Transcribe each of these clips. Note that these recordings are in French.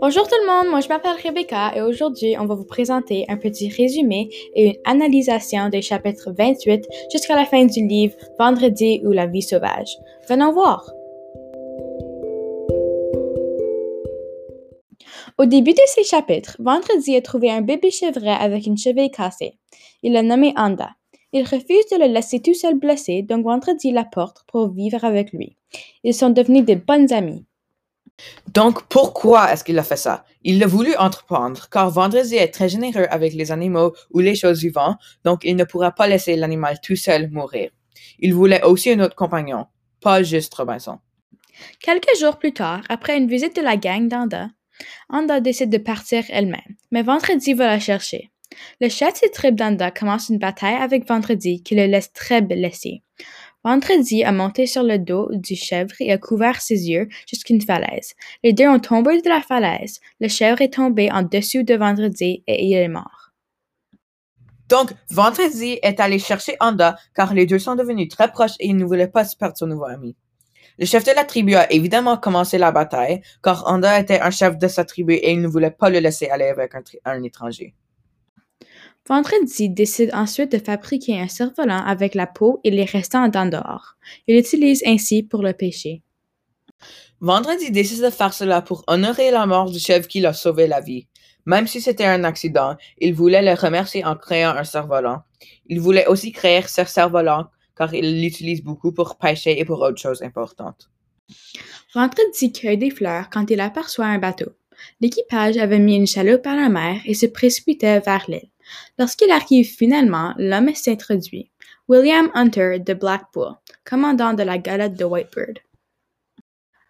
Bonjour tout le monde, moi je m'appelle Rebecca et aujourd'hui on va vous présenter un petit résumé et une analysation des chapitres 28 jusqu'à la fin du livre Vendredi ou la vie sauvage. Venons voir. Au début de ces chapitres, Vendredi a trouvé un bébé chevret avec une cheville cassée. Il l'a nommé Anda. Il refuse de le laisser tout seul blessé, donc Vendredi l'apporte pour vivre avec lui. Ils sont devenus de bonnes amies. Donc, pourquoi est-ce qu'il a fait ça? Il l'a voulu entreprendre, car Vendredi est très généreux avec les animaux ou les choses vivantes, donc il ne pourra pas laisser l'animal tout seul mourir. Il voulait aussi un autre compagnon, pas juste Robinson. Quelques jours plus tard, après une visite de la gang d'Anda, Anda décide de partir elle-même, mais Vendredi va la chercher. Le chef de tribe d'Anda commence une bataille avec Vendredi qui le laisse très blessé. Vendredi a monté sur le dos du chèvre et a couvert ses yeux jusqu'à une falaise. Les deux ont tombé de la falaise. Le chèvre est tombé en dessous de Vendredi et il est mort. Donc, Vendredi est allé chercher Anda car les deux sont devenus très proches et il ne voulait pas se perdre son nouveau ami. Le chef de la tribu a évidemment commencé la bataille car Anda était un chef de sa tribu et il ne voulait pas le laisser aller avec un, un étranger. Vendredi décide ensuite de fabriquer un cerf-volant avec la peau et les restants d'Andorre. Il l'utilise ainsi pour le pêcher. Vendredi décide de faire cela pour honorer la mort du chef qui l'a sauvé la vie. Même si c'était un accident, il voulait le remercier en créant un cerf-volant. Il voulait aussi créer ce cerf-volant car il l'utilise beaucoup pour pêcher et pour autres choses importantes. Vendredi cueille des fleurs quand il aperçoit un bateau. L'équipage avait mis une chaloupe à la mer et se précipitait vers l'île. Lorsqu'il arrive finalement, l'homme s'introduit. William Hunter de Blackpool, commandant de la galette de Whitebird.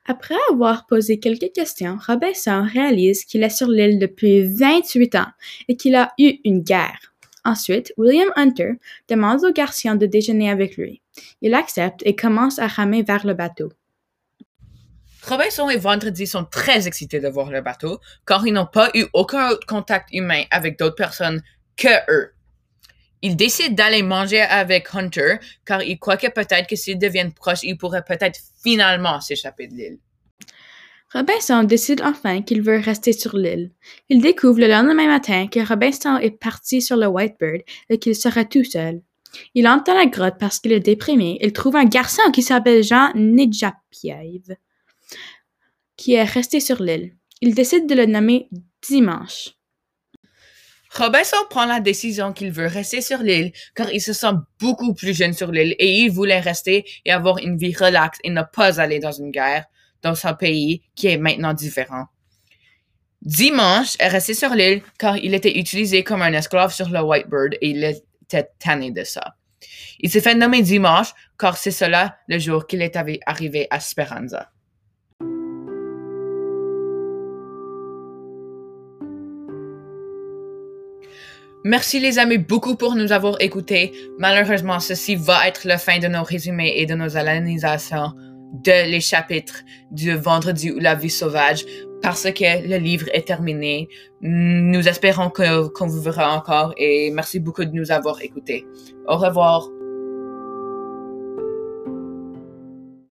Après avoir posé quelques questions, Robinson réalise qu'il est sur l'île depuis 28 ans et qu'il a eu une guerre. Ensuite, William Hunter demande au garçon de déjeuner avec lui. Il accepte et commence à ramer vers le bateau. Robinson et Vendredi sont très excités de voir le bateau, car ils n'ont pas eu aucun contact humain avec d'autres personnes que eux. Ils décident d'aller manger avec Hunter car ils croient que peut-être que s'ils deviennent proches, ils pourraient peut-être finalement s'échapper de l'île. Robinson décide enfin qu'il veut rester sur l'île. Il découvre le lendemain matin que Robinson est parti sur le Whitebird et qu'il sera tout seul. Il entre dans la grotte parce qu'il est déprimé. Il trouve un garçon qui s'appelle Jean Nijapiev, qui est resté sur l'île. Il décide de le nommer Dimanche. Robinson prend la décision qu'il veut rester sur l'île car il se sent beaucoup plus jeune sur l'île et il voulait rester et avoir une vie relaxe et ne pas aller dans une guerre dans son pays qui est maintenant différent. Dimanche est resté sur l'île car il était utilisé comme un esclave sur le Whitebird et il était tanné de ça. Il s'est fait nommer Dimanche car c'est cela le jour qu'il est arrivé à Speranza. Merci les amis beaucoup pour nous avoir écoutés. Malheureusement, ceci va être la fin de nos résumés et de nos analysations de les chapitres du vendredi ou la vie sauvage parce que le livre est terminé. Nous espérons qu'on vous verra encore et merci beaucoup de nous avoir écoutés. Au revoir.